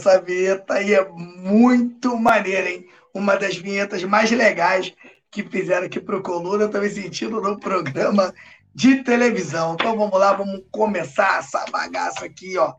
essa vinheta aí é muito maneira, hein? Uma das vinhetas mais legais que fizeram aqui para o Coluna, me sentindo no programa de televisão. Então vamos lá, vamos começar essa bagaça aqui, ó.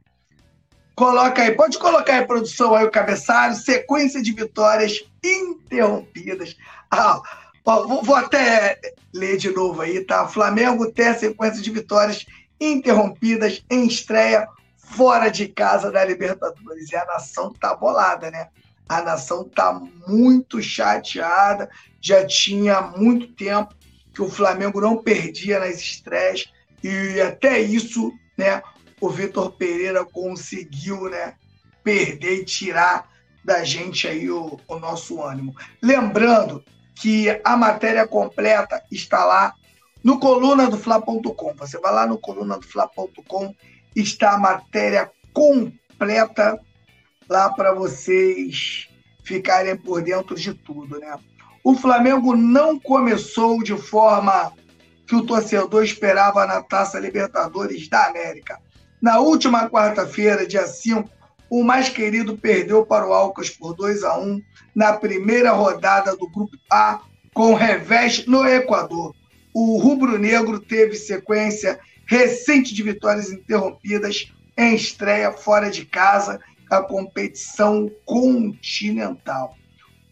Coloca aí, pode colocar aí, produção, aí o cabeçalho, sequência de vitórias interrompidas. Ah, ó, vou, vou, até ler de novo aí, tá? Flamengo tem sequência de vitórias interrompidas em estreia fora de casa da Libertadores. E a nação tá bolada, né? A nação tá muito chateada. Já tinha muito tempo que o Flamengo não perdia nas estreias. E até isso, né? O Vitor Pereira conseguiu, né? Perder e tirar da gente aí o, o nosso ânimo. Lembrando que a matéria completa está lá no coluna do Fla.com. Você vai lá no coluna do Fla.com está a matéria completa lá para vocês ficarem por dentro de tudo, né? O Flamengo não começou de forma que o torcedor esperava na Taça Libertadores da América. Na última quarta-feira, dia 5, o mais querido perdeu para o Alcas por 2 a 1 na primeira rodada do Grupo A, com revés no Equador. O rubro-negro teve sequência recente de vitórias interrompidas em estreia fora de casa a competição continental.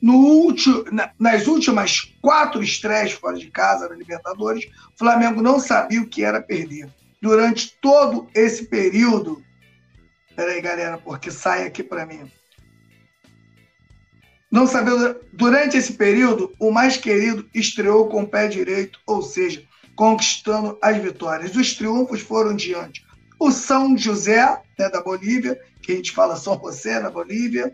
No último, nas últimas quatro estreias fora de casa na Libertadores, o Flamengo não sabia o que era perder. Durante todo esse período. Peraí, galera, porque sai aqui para mim. Não sabia. Durante esse período, o mais querido estreou com o pé direito, ou seja, conquistando as vitórias. Os triunfos foram diante o São José, né, da Bolívia, que a gente fala São José, na Bolívia,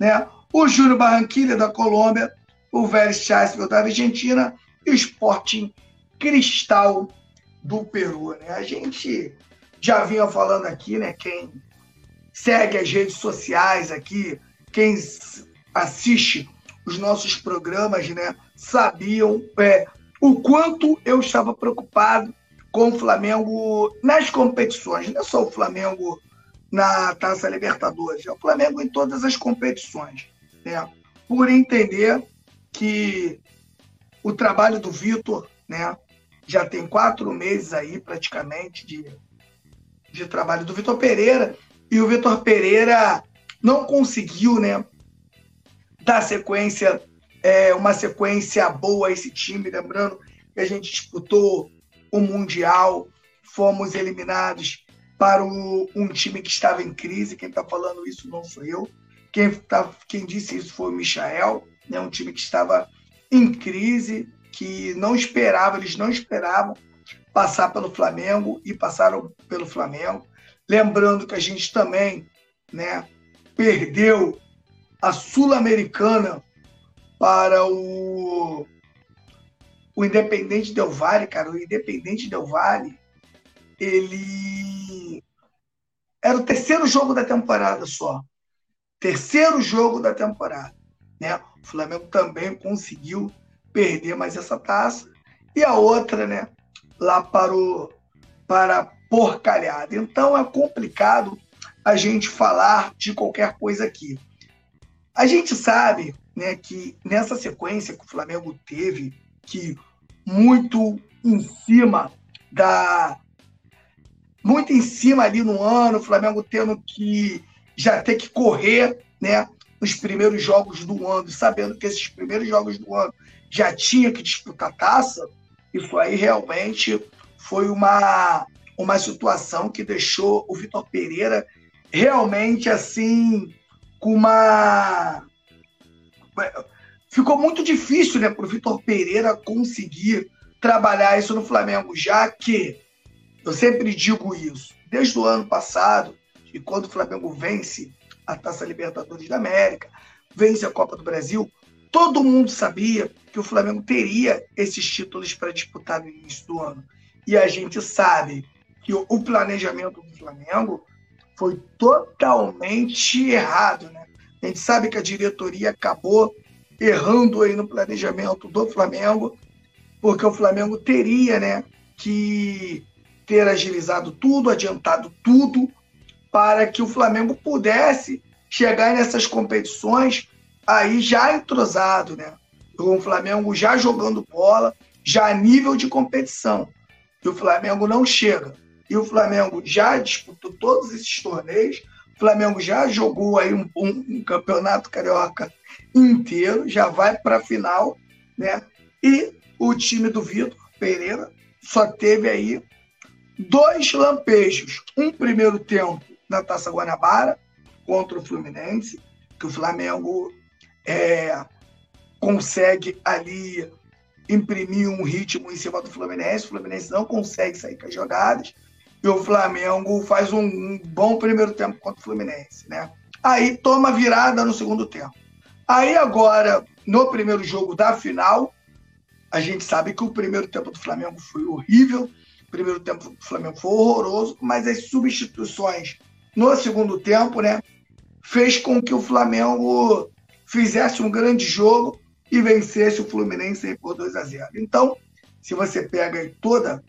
né, o Júnior Barranquilla, da Colômbia, o Vélez Sarsfield, da Argentina, e o Sporting Cristal, do Peru. Né? A gente já vinha falando aqui, né, quem segue as redes sociais aqui, quem assiste os nossos programas, né, sabiam, é, o quanto eu estava preocupado com o Flamengo nas competições, não é só o Flamengo na Taça Libertadores, é o Flamengo em todas as competições, né? por entender que o trabalho do Vitor né, já tem quatro meses aí praticamente de, de trabalho do Vitor Pereira, e o Vitor Pereira não conseguiu né, dar sequência é, uma sequência boa esse time. Lembrando que a gente disputou o Mundial, fomos eliminados para o, um time que estava em crise. Quem está falando isso não sou eu. Quem, tá, quem disse isso foi o Michael, né? um time que estava em crise, que não esperava, eles não esperavam passar pelo Flamengo e passaram pelo Flamengo. Lembrando que a gente também né, perdeu a Sul-Americana para o, o Independente Del Vale, cara. O Independente Del Vale, ele era o terceiro jogo da temporada só. Terceiro jogo da temporada. Né? O Flamengo também conseguiu perder mais essa taça. E a outra, né? Lá para o para porcalhada. Então é complicado a gente falar de qualquer coisa aqui. A gente sabe né, que nessa sequência que o Flamengo teve, que muito em cima da. Muito em cima ali no ano, o Flamengo tendo que já ter que correr né, nos primeiros jogos do ano, sabendo que esses primeiros jogos do ano já tinha que disputar taça, isso aí realmente foi uma, uma situação que deixou o Vitor Pereira realmente assim com uma ficou muito difícil né, para o Vitor Pereira conseguir trabalhar isso no Flamengo, já que eu sempre digo isso, desde o ano passado, e quando o Flamengo vence a Taça Libertadores da América, vence a Copa do Brasil, todo mundo sabia que o Flamengo teria esses títulos para disputar no início do ano. E a gente sabe que o planejamento do Flamengo foi totalmente errado, né? A gente sabe que a diretoria acabou errando aí no planejamento do Flamengo, porque o Flamengo teria, né, que ter agilizado tudo, adiantado tudo, para que o Flamengo pudesse chegar nessas competições aí já entrosado, né? O Flamengo já jogando bola, já a nível de competição. E o Flamengo não chega. E o Flamengo já disputou todos esses torneios. O Flamengo já jogou aí um, um, um campeonato carioca inteiro, já vai para a final, né? E o time do Vitor Pereira só teve aí dois lampejos. Um primeiro tempo na Taça Guanabara contra o Fluminense, que o Flamengo é, consegue ali imprimir um ritmo em cima do Fluminense. O Fluminense não consegue sair com as jogadas. E o Flamengo faz um, um bom primeiro tempo contra o Fluminense, né? Aí toma virada no segundo tempo. Aí agora, no primeiro jogo da final, a gente sabe que o primeiro tempo do Flamengo foi horrível, o primeiro tempo do Flamengo foi horroroso, mas as substituições no segundo tempo, né, fez com que o Flamengo fizesse um grande jogo e vencesse o Fluminense por 2 a 0. Então, se você pega toda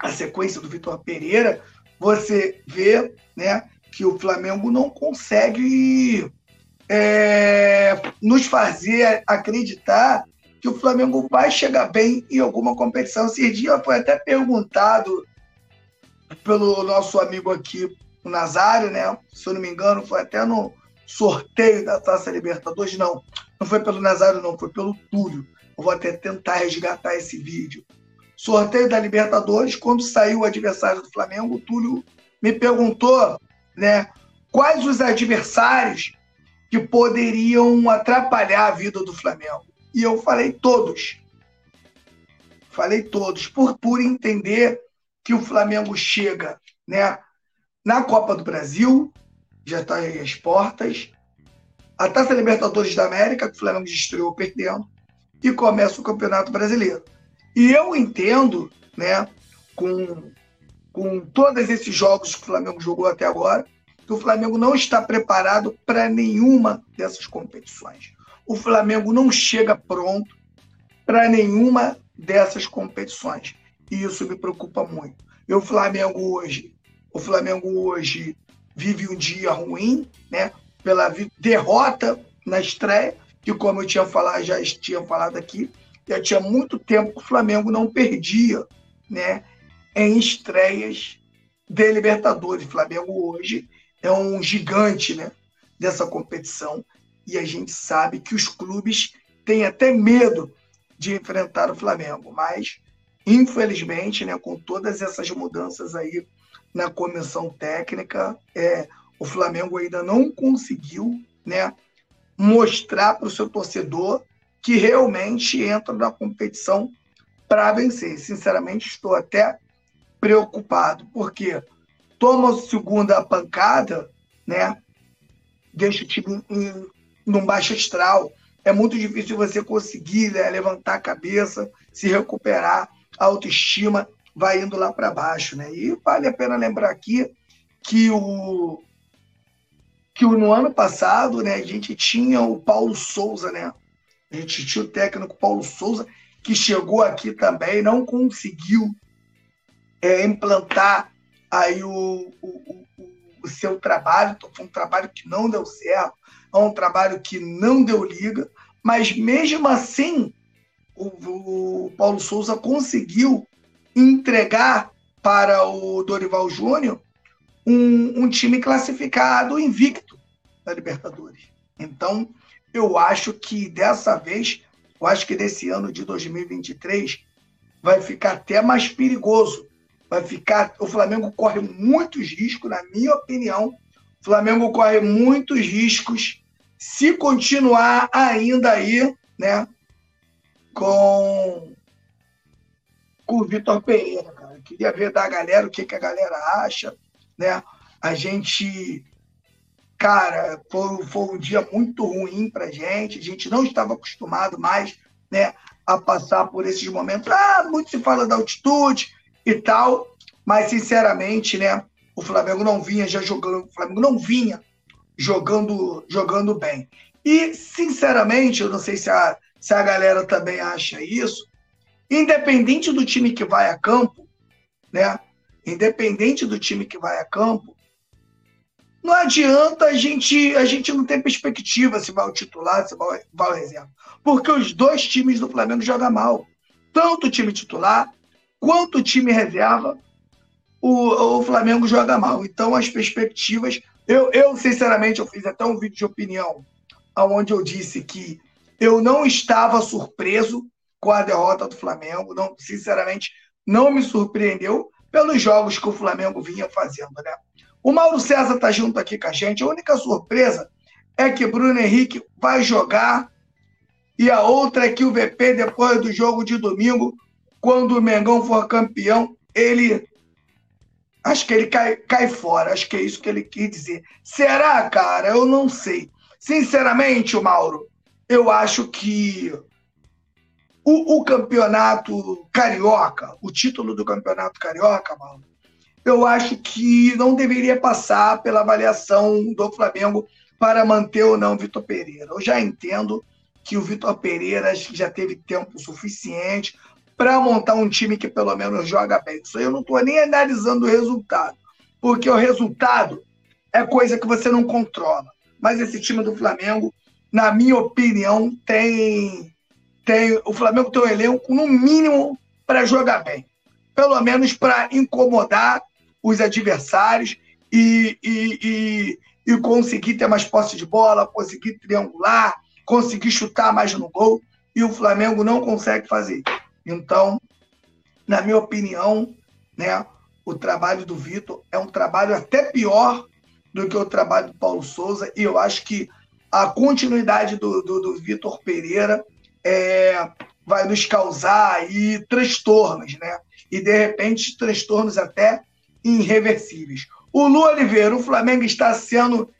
a sequência do Vitor Pereira, você vê, né, que o Flamengo não consegue é, nos fazer acreditar que o Flamengo vai chegar bem em alguma competição. Esse dia foi até perguntado pelo nosso amigo aqui, o Nazário, né? Se eu não me engano, foi até no sorteio da Taça Libertadores. Não, não foi pelo Nazário, não, foi pelo Túlio. Eu vou até tentar resgatar esse vídeo. Sorteio da Libertadores, quando saiu o adversário do Flamengo, o Túlio me perguntou, né? Quais os adversários que poderiam atrapalhar a vida do Flamengo? E eu falei todos. Falei todos, por, por entender que o Flamengo chega né, na Copa do Brasil, já está aí as portas, a Taça Libertadores da América, que o Flamengo estreou perdendo, e começa o Campeonato Brasileiro. E eu entendo, né, com, com todos esses jogos que o Flamengo jogou até agora, que o Flamengo não está preparado para nenhuma dessas competições o Flamengo não chega pronto para nenhuma dessas competições. E isso me preocupa muito. E o Flamengo hoje, o Flamengo hoje vive um dia ruim, né? Pela derrota na estreia, que como eu tinha falado, já tinha falado aqui, já tinha muito tempo que o Flamengo não perdia, né? Em estreias de Libertadores. O Flamengo hoje é um gigante, né? Dessa competição e a gente sabe que os clubes têm até medo de enfrentar o Flamengo, mas infelizmente, né, com todas essas mudanças aí na comissão técnica, é, o Flamengo ainda não conseguiu, né, mostrar para o seu torcedor que realmente entra na competição para vencer. Sinceramente, estou até preocupado, porque toma a segunda pancada, né, deixa o time num baixo astral. É muito difícil você conseguir né, levantar a cabeça, se recuperar, a autoestima vai indo lá para baixo. Né? E vale a pena lembrar aqui que o que no ano passado né, a gente tinha o Paulo Souza, né? A gente tinha o técnico Paulo Souza, que chegou aqui também, não conseguiu é, implantar aí o, o, o, seu trabalho, então foi um trabalho que não deu certo é um trabalho que não deu liga, mas mesmo assim o, o Paulo Souza conseguiu entregar para o Dorival Júnior um, um, time classificado invicto da Libertadores. Então, eu acho que dessa vez, eu acho que desse ano de 2023 vai ficar até mais perigoso. Vai ficar, o Flamengo corre muitos riscos, na minha opinião. O Flamengo corre muitos riscos se continuar ainda aí, né, com, com o Vitor Pereira, cara. Eu queria ver da galera o que, que a galera acha, né? A gente, cara, foi, foi um dia muito ruim pra gente, a gente não estava acostumado mais, né, a passar por esses momentos. Ah, muito se fala da altitude e tal, mas sinceramente, né, o Flamengo não vinha já jogando, o Flamengo não vinha jogando, jogando bem. E, sinceramente, eu não sei se a, se a galera também acha isso, independente do time que vai a campo, né? Independente do time que vai a campo, não adianta a gente, a gente não ter perspectiva se vai o titular, se vai, vai o reserva. Porque os dois times do Flamengo jogam mal. Tanto o time titular quanto o time reserva, o, o Flamengo joga mal. Então, as perspectivas. Eu, eu, sinceramente, eu fiz até um vídeo de opinião onde eu disse que eu não estava surpreso com a derrota do Flamengo. Não, sinceramente, não me surpreendeu pelos jogos que o Flamengo vinha fazendo, né? O Mauro César está junto aqui com a gente. A única surpresa é que Bruno Henrique vai jogar e a outra é que o VP, depois do jogo de domingo, quando o Mengão for campeão, ele. Acho que ele cai, cai fora. Acho que é isso que ele quis dizer. Será, cara? Eu não sei. Sinceramente, Mauro, eu acho que o, o campeonato carioca, o título do campeonato carioca, Mauro, eu acho que não deveria passar pela avaliação do Flamengo para manter ou não Vitor Pereira. Eu já entendo que o Vitor Pereira já teve tempo suficiente para montar um time que pelo menos joga bem. Isso aí eu não estou nem analisando o resultado, porque o resultado é coisa que você não controla. Mas esse time do Flamengo, na minha opinião, tem, tem o Flamengo tem um elenco no mínimo para jogar bem, pelo menos para incomodar os adversários e, e, e, e conseguir ter mais posse de bola, conseguir triangular, conseguir chutar mais no gol. E o Flamengo não consegue fazer. Então, na minha opinião, né, o trabalho do Vitor é um trabalho até pior do que o trabalho do Paulo Souza. E eu acho que a continuidade do, do, do Vitor Pereira é, vai nos causar aí transtornos, né? E de repente transtornos até irreversíveis. O Lu Oliveira, o Flamengo está sendo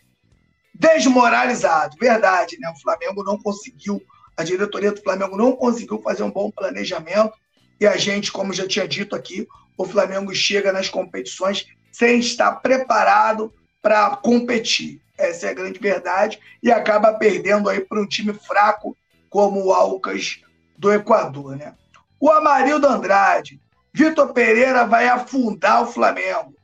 desmoralizado, verdade, né? O Flamengo não conseguiu, a diretoria do Flamengo não conseguiu fazer um bom planejamento e a gente, como já tinha dito aqui, o Flamengo chega nas competições sem estar preparado para competir. Essa é a grande verdade e acaba perdendo aí para um time fraco como o Alcas do Equador, né? O Amarildo Andrade, Vitor Pereira vai afundar o Flamengo.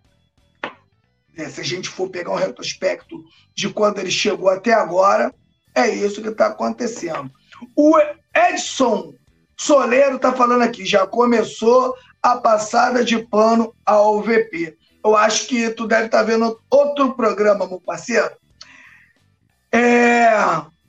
É, se a gente for pegar um retrospecto de quando ele chegou até agora, é isso que está acontecendo. O Edson Soleiro está falando aqui, já começou a passada de pano ao VP. Eu acho que tu deve estar tá vendo outro programa, meu parceiro. É...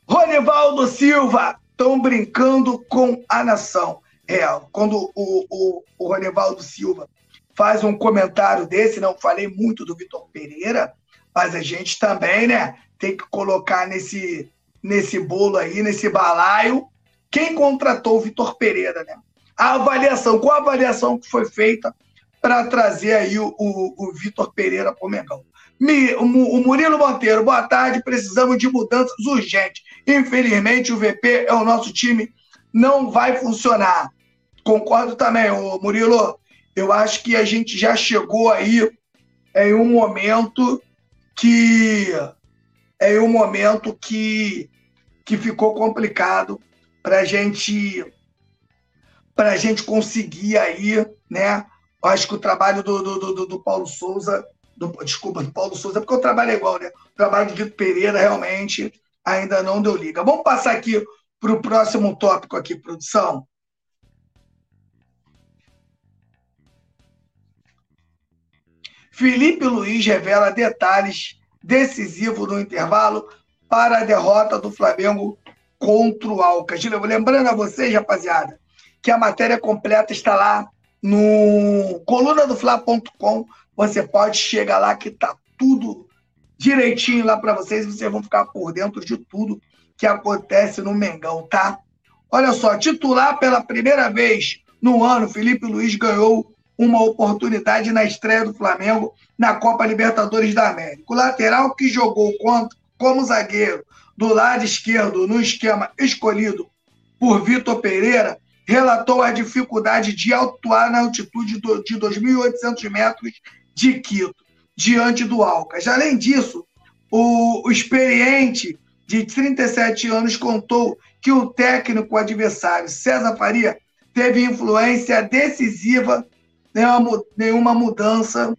Ronivaldo Silva, estão brincando com a nação. É, quando o, o, o Ronivaldo Silva faz um comentário desse, não falei muito do Vitor Pereira, mas a gente também, né, tem que colocar nesse, nesse bolo aí, nesse balaio, quem contratou o Vitor Pereira, né? A avaliação, qual a avaliação que foi feita para trazer aí o, o, o Vitor Pereira para o Mengão? O Murilo Monteiro, boa tarde. Precisamos de mudanças urgentes. Infelizmente, o VP é o nosso time, não vai funcionar. Concordo também, ô Murilo. Eu acho que a gente já chegou aí em um momento que é um momento que, que ficou complicado para gente para a gente conseguir aí, né? Acho que o trabalho do, do, do, do Paulo Souza, do, desculpa, do Paulo Souza, porque o trabalho é igual, né? O trabalho do Vitor Pereira realmente ainda não deu liga. Vamos passar aqui para o próximo tópico aqui, produção. Felipe Luiz revela detalhes decisivos no intervalo para a derrota do Flamengo contra o Alcas. Lembrando a vocês, rapaziada, que a matéria completa está lá no colunadofla.com. Você pode chegar lá que tá tudo direitinho lá para vocês. Vocês vão ficar por dentro de tudo que acontece no Mengão, tá? Olha só, titular pela primeira vez no ano, Felipe Luiz ganhou uma oportunidade na estreia do Flamengo na Copa Libertadores da América. O lateral que jogou contra, como zagueiro do lado esquerdo no esquema escolhido por Vitor Pereira relatou a dificuldade de atuar na altitude de 2.800 metros de Quito, diante do Alcas. Além disso, o, o experiente de 37 anos contou que o técnico adversário, César Faria, teve influência decisiva nenhuma, nenhuma mudança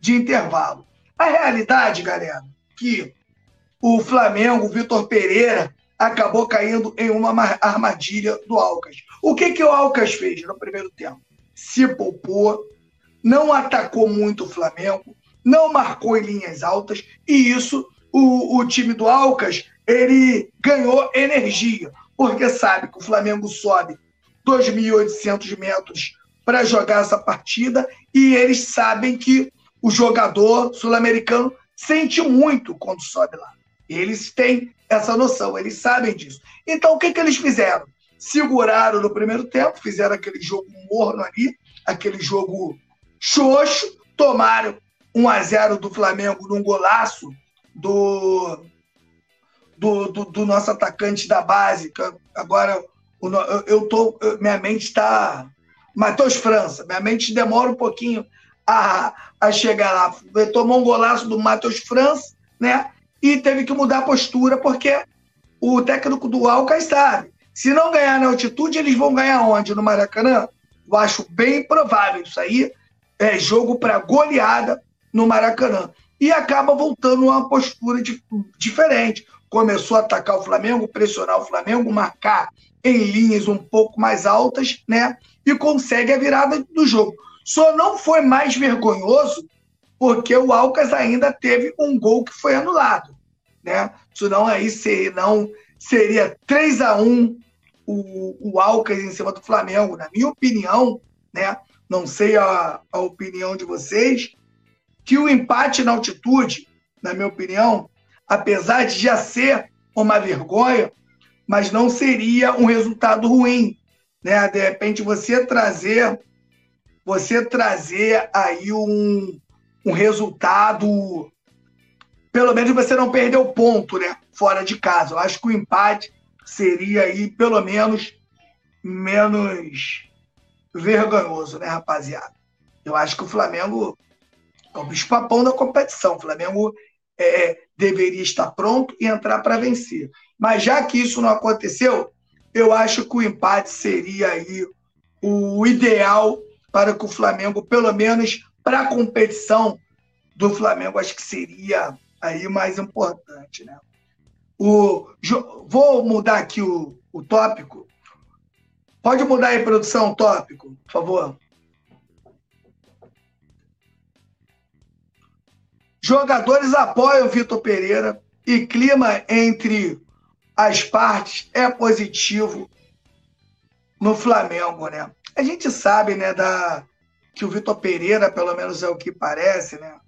de intervalo. A realidade, galera, que o Flamengo, o Vitor Pereira, acabou caindo em uma armadilha do Alcas. O que, que o Alcas fez no primeiro tempo? Se poupou, não atacou muito o Flamengo, não marcou em linhas altas, e isso o, o time do Alcas ele ganhou energia, porque sabe que o Flamengo sobe 2.800 metros para jogar essa partida e eles sabem que o jogador sul-americano sente muito quando sobe lá. Eles têm essa noção, eles sabem disso. Então, o que, que eles fizeram? Seguraram no primeiro tempo, fizeram aquele jogo morno ali, aquele jogo xoxo, tomaram 1 a 0 do Flamengo num golaço do, do, do, do nosso atacante da base. Agora, eu tô, minha mente está. Matheus França, minha mente demora um pouquinho a, a chegar lá. Tomou um golaço do Matheus França, né? e teve que mudar a postura, porque o técnico do Alcas sabe. Se não ganhar na altitude, eles vão ganhar onde? No Maracanã? Eu acho bem provável. Isso aí é jogo para goleada no Maracanã. E acaba voltando a uma postura de, diferente. Começou a atacar o Flamengo, pressionar o Flamengo, marcar em linhas um pouco mais altas, né? E consegue a virada do jogo. Só não foi mais vergonhoso porque o Alcas ainda teve um gol que foi anulado. Né? Senão aí não seria 3 a 1 o, o Alcas em cima do Flamengo. Na minha opinião, né? não sei a, a opinião de vocês, que o empate na altitude, na minha opinião, apesar de já ser uma vergonha, mas não seria um resultado ruim. Né? De repente, você trazer você trazer aí um, um resultado. Pelo menos você não perdeu ponto, né? Fora de casa. Eu acho que o empate seria aí, pelo menos, menos vergonhoso, né, rapaziada? Eu acho que o Flamengo é o bicho-papão da competição. O Flamengo é, deveria estar pronto e entrar para vencer. Mas já que isso não aconteceu, eu acho que o empate seria aí o ideal para que o Flamengo, pelo menos para a competição do Flamengo, acho que seria aí mais importante, né? O, vou mudar aqui o, o tópico. Pode mudar aí, produção, o tópico, por favor. Jogadores apoiam Vitor Pereira e clima entre as partes é positivo no Flamengo, né? A gente sabe, né, da, que o Vitor Pereira, pelo menos é o que parece, né?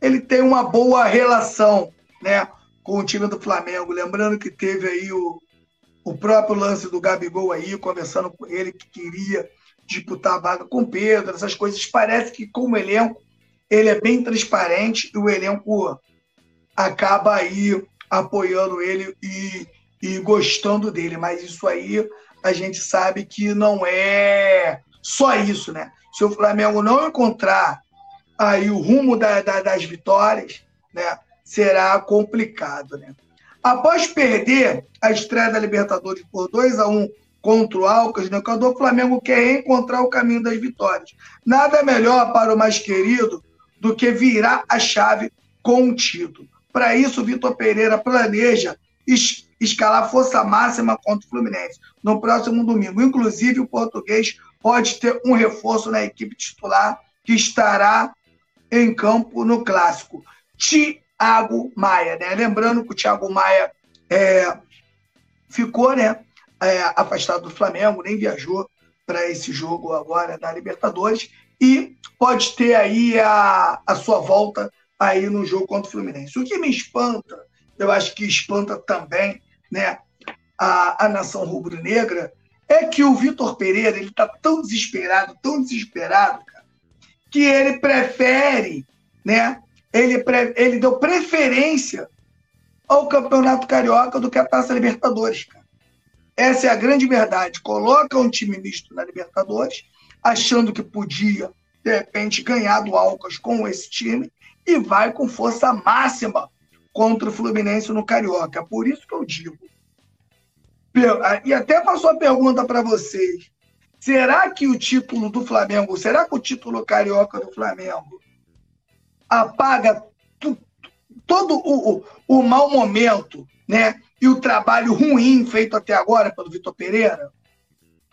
Ele tem uma boa relação, né, com o time do Flamengo. Lembrando que teve aí o, o próprio lance do Gabigol aí, conversando com ele que queria disputar a vaga com o Pedro, essas coisas. Parece que, como elenco, ele é bem transparente e o elenco acaba aí apoiando ele e, e gostando dele. Mas isso aí a gente sabe que não é só isso, né? Se o Flamengo não encontrar aí o rumo da, da, das vitórias, né, será complicado, né? Após perder a estreia da Libertadores por 2 a 1 contra o Alcas, né, o Flamengo quer encontrar o caminho das vitórias. Nada melhor para o mais querido do que virar a chave com um título. Para isso, Vitor Pereira planeja es escalar força máxima contra o Fluminense no próximo domingo. Inclusive, o português pode ter um reforço na equipe titular que estará em campo no clássico. Thiago Maia, né? Lembrando que o Thiago Maia é, ficou, né, é, afastado do Flamengo, nem viajou para esse jogo agora da Libertadores e pode ter aí a, a sua volta aí no jogo contra o Fluminense. O que me espanta, eu acho que espanta também, né, a, a nação rubro-negra, é que o Vitor Pereira ele está tão desesperado, tão desesperado, cara, que ele prefere, né? Ele, pre, ele deu preferência ao Campeonato Carioca do que a Taça Libertadores, cara. Essa é a grande verdade. Coloca um time misto na Libertadores, achando que podia, de repente, ganhar do Alcas com esse time, e vai com força máxima contra o Fluminense no Carioca. Por isso que eu digo, e até passou a pergunta para vocês. Será que o título do Flamengo, será que o título carioca do Flamengo apaga todo o, o, o mau momento, né? E o trabalho ruim feito até agora pelo Vitor Pereira?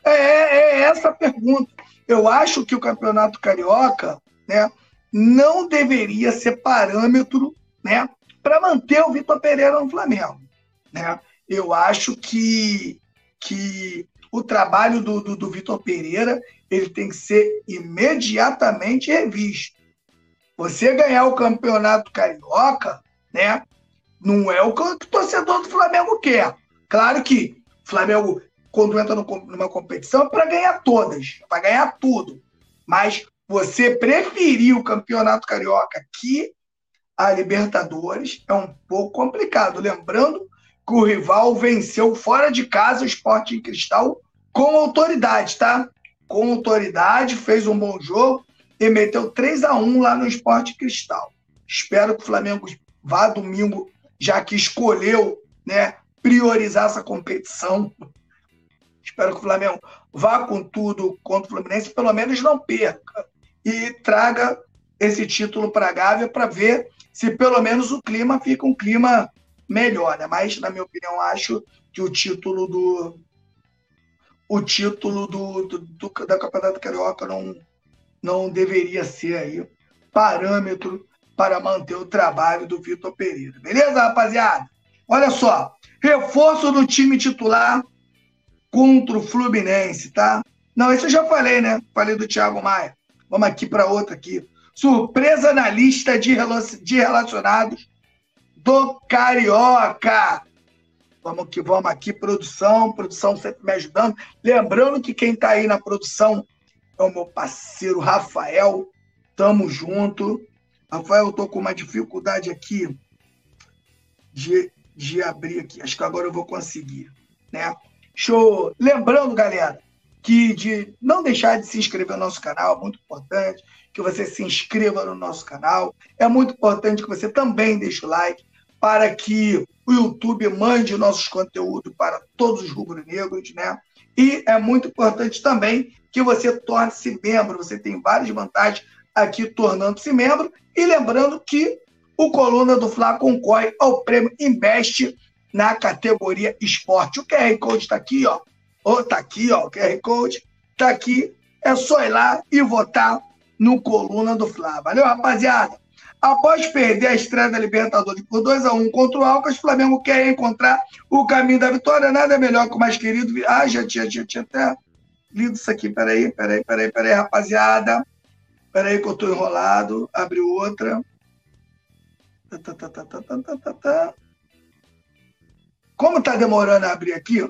É, é, é essa a pergunta. Eu acho que o Campeonato Carioca, né, não deveria ser parâmetro, né, para manter o Vitor Pereira no Flamengo, né? Eu acho que que o trabalho do, do, do Vitor Pereira ele tem que ser imediatamente revisto. Você ganhar o campeonato carioca, né? Não é o que o torcedor do Flamengo quer. Claro que o Flamengo, quando entra numa competição, é para ganhar todas, para ganhar tudo. Mas você preferir o campeonato carioca que a Libertadores é um pouco complicado. Lembrando que o rival venceu fora de casa o Sporting Cristal com autoridade, tá? Com autoridade, fez um bom jogo e meteu 3 a 1 lá no Esporte Cristal. Espero que o Flamengo vá domingo, já que escolheu né, priorizar essa competição. Espero que o Flamengo vá com tudo contra o Fluminense, pelo menos não perca. E traga esse título para a Gávea para ver se pelo menos o clima fica um clima melhor. Né? Mas, na minha opinião, acho que o título do. O título do, do, do da Campeonato Carioca não, não deveria ser aí parâmetro para manter o trabalho do Vitor Pereira. Beleza, rapaziada? Olha só, reforço do time titular contra o Fluminense, tá? Não, isso eu já falei, né? Falei do Thiago Maia. Vamos aqui para outra aqui. Surpresa na lista de relacionados do Carioca. Vamos que vamos aqui, produção, produção sempre me ajudando. Lembrando que quem está aí na produção é o meu parceiro Rafael. Tamo junto. Rafael, eu tô com uma dificuldade aqui de, de abrir aqui. Acho que agora eu vou conseguir, né? Show! Lembrando, galera, que de não deixar de se inscrever no nosso canal, é muito importante que você se inscreva no nosso canal. É muito importante que você também deixe o like para que o YouTube mande nossos conteúdos para todos os rubro-negros, né? E é muito importante também que você torne-se membro. Você tem várias vantagens aqui tornando-se membro. E lembrando que o Coluna do Fla concorre ao prêmio Investe na categoria esporte. O QR Code está aqui, ó. Está tá aqui, ó. O QR Code está aqui. É só ir lá e votar no Coluna do Fla. Valeu, rapaziada? Após perder a estreia da Libertadores por 2 a 1 contra o Alcas, o Flamengo quer encontrar o caminho da vitória. Nada melhor que o mais querido. Ah, já tinha, já tinha até lido isso aqui. Peraí, peraí, peraí, peraí, rapaziada. Peraí que eu tô enrolado. Abre outra. Tá, tá, tá, tá, tá, tá, tá, Como tá demorando a abrir aqui,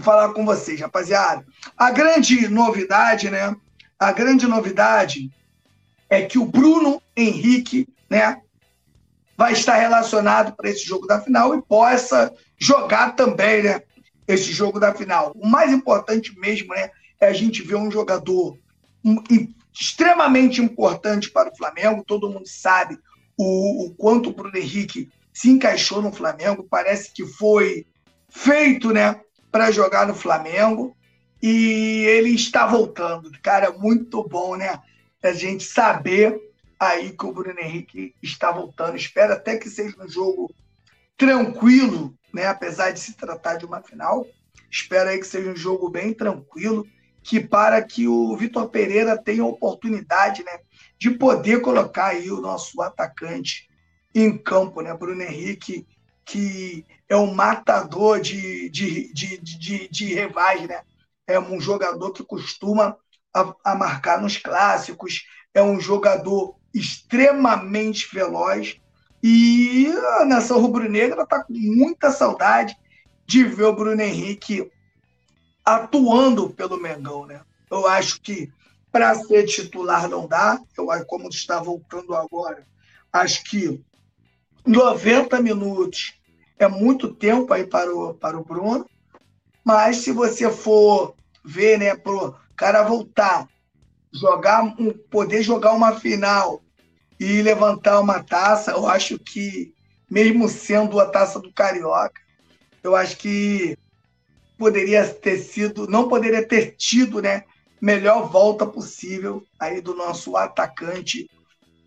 falar com vocês, rapaziada. A grande novidade, né? A grande novidade é que o Bruno Henrique, né, vai estar relacionado para esse jogo da final e possa jogar também, né, esse jogo da final. O mais importante mesmo, né, é a gente ver um jogador extremamente importante para o Flamengo. Todo mundo sabe o, o quanto o Bruno Henrique se encaixou no Flamengo. Parece que foi feito, né, para jogar no Flamengo. E ele está voltando. Cara, muito bom, né? A gente saber aí que o Bruno Henrique está voltando. Espero até que seja um jogo tranquilo, né? Apesar de se tratar de uma final. Espero aí que seja um jogo bem tranquilo que para que o Vitor Pereira tenha oportunidade né, de poder colocar aí o nosso atacante em campo, né? Bruno Henrique, que é um matador de, de, de, de, de rivais, né? É um jogador que costuma a, a marcar nos clássicos, é um jogador extremamente veloz e a nação rubro-negra está com muita saudade de ver o Bruno Henrique atuando pelo Mengão, né? Eu acho que para ser titular não dá, eu como está voltando agora, acho que 90 minutos é muito tempo aí para o, para o Bruno, mas se você for ver, né, pro cara voltar, jogar, um, poder jogar uma final e levantar uma taça, eu acho que mesmo sendo a taça do Carioca, eu acho que poderia ter sido, não poderia ter tido, né, melhor volta possível aí do nosso atacante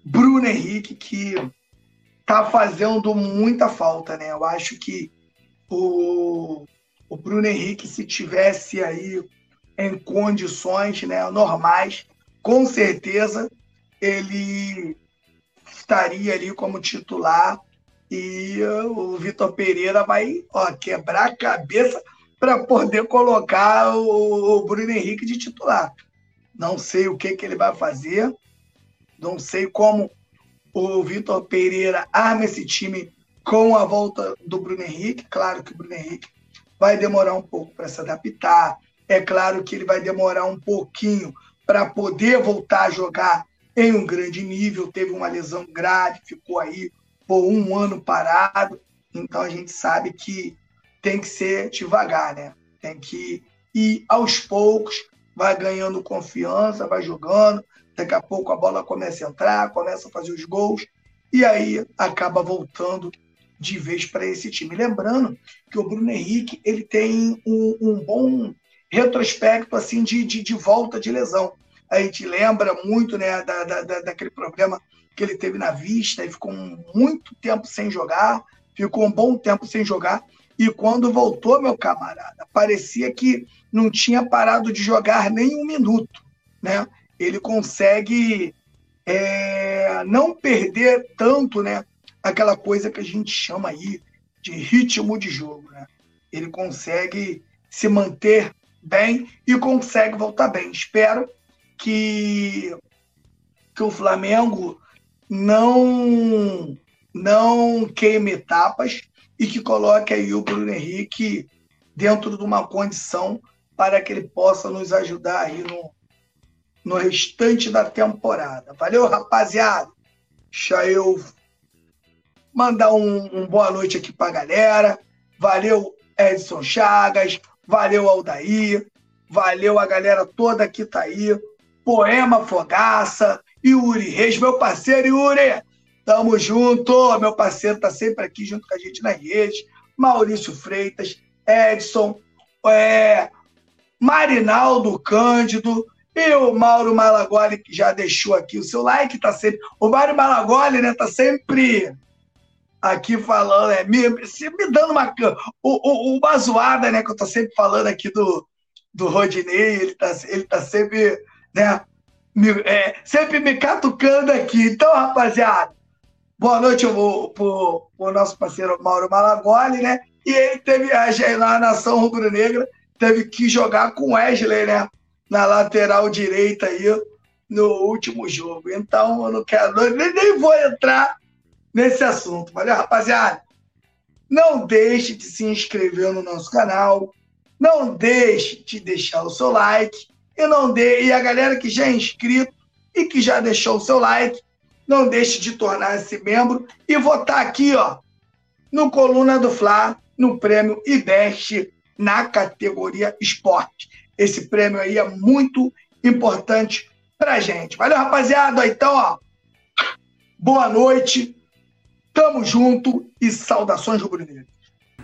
Bruno Henrique, que tá fazendo muita falta, né? Eu acho que o, o Bruno Henrique, se tivesse aí em condições né, normais, com certeza ele estaria ali como titular e o Vitor Pereira vai ó, quebrar a cabeça para poder colocar o, o Bruno Henrique de titular. Não sei o que, que ele vai fazer, não sei como o Vitor Pereira arma esse time com a volta do Bruno Henrique. Claro que o Bruno Henrique vai demorar um pouco para se adaptar. É claro que ele vai demorar um pouquinho para poder voltar a jogar em um grande nível. Teve uma lesão grave, ficou aí por um ano parado. Então a gente sabe que tem que ser devagar, né? Tem que ir aos poucos, vai ganhando confiança, vai jogando. Daqui a pouco a bola começa a entrar, começa a fazer os gols e aí acaba voltando de vez para esse time. Lembrando que o Bruno Henrique ele tem um, um bom retrospecto assim de, de, de, volta de lesão. A gente lembra muito né, da, da, daquele problema que ele teve na vista e ficou muito tempo sem jogar, ficou um bom tempo sem jogar. E quando voltou, meu camarada, parecia que não tinha parado de jogar nem um minuto. Né? Ele consegue é, não perder tanto né, aquela coisa que a gente chama aí de ritmo de jogo. Né? Ele consegue se manter bem e consegue voltar bem. Espero que, que o Flamengo não não queime etapas e que coloque aí o Bruno Henrique dentro de uma condição para que ele possa nos ajudar aí no, no restante da temporada. Valeu, rapaziada! Deixa eu mandar um, um boa noite aqui para a galera. Valeu, Edson Chagas. Valeu, Aldair. Valeu a galera toda que tá aí. Poema Fogaça. Yuri Reis, meu parceiro Yuri. Tamo junto. Meu parceiro tá sempre aqui junto com a gente nas redes. Maurício Freitas, Edson, é, Marinaldo Cândido, e o Mauro Malagoli, que já deixou aqui o seu like, tá sempre. O Mário Malagoli, né, tá sempre aqui falando, é, me, me dando uma. O, o, uma zoada, né, que eu tô sempre falando aqui do, do Rodinei, ele tá, ele tá sempre, né, me, é, sempre me catucando aqui. Então, rapaziada, boa noite pro, pro, pro nosso parceiro Mauro Malagoli, né? E ele teve a, na Nação Rubro-Negra, teve que jogar com Wesley, né? Na lateral direita aí no último jogo. Então, eu não quero, nem, nem vou entrar nesse assunto. Valeu, rapaziada? Não deixe de se inscrever no nosso canal. Não deixe de deixar o seu like. E, não de... e a galera que já é inscrito e que já deixou o seu like, não deixe de tornar-se membro e votar aqui, ó, no Coluna do Fla, no prêmio IBEST na categoria esporte. Esse prêmio aí é muito importante pra gente. Valeu, rapaziada. Então, ó, boa noite, tamo junto e saudações rubro-negras.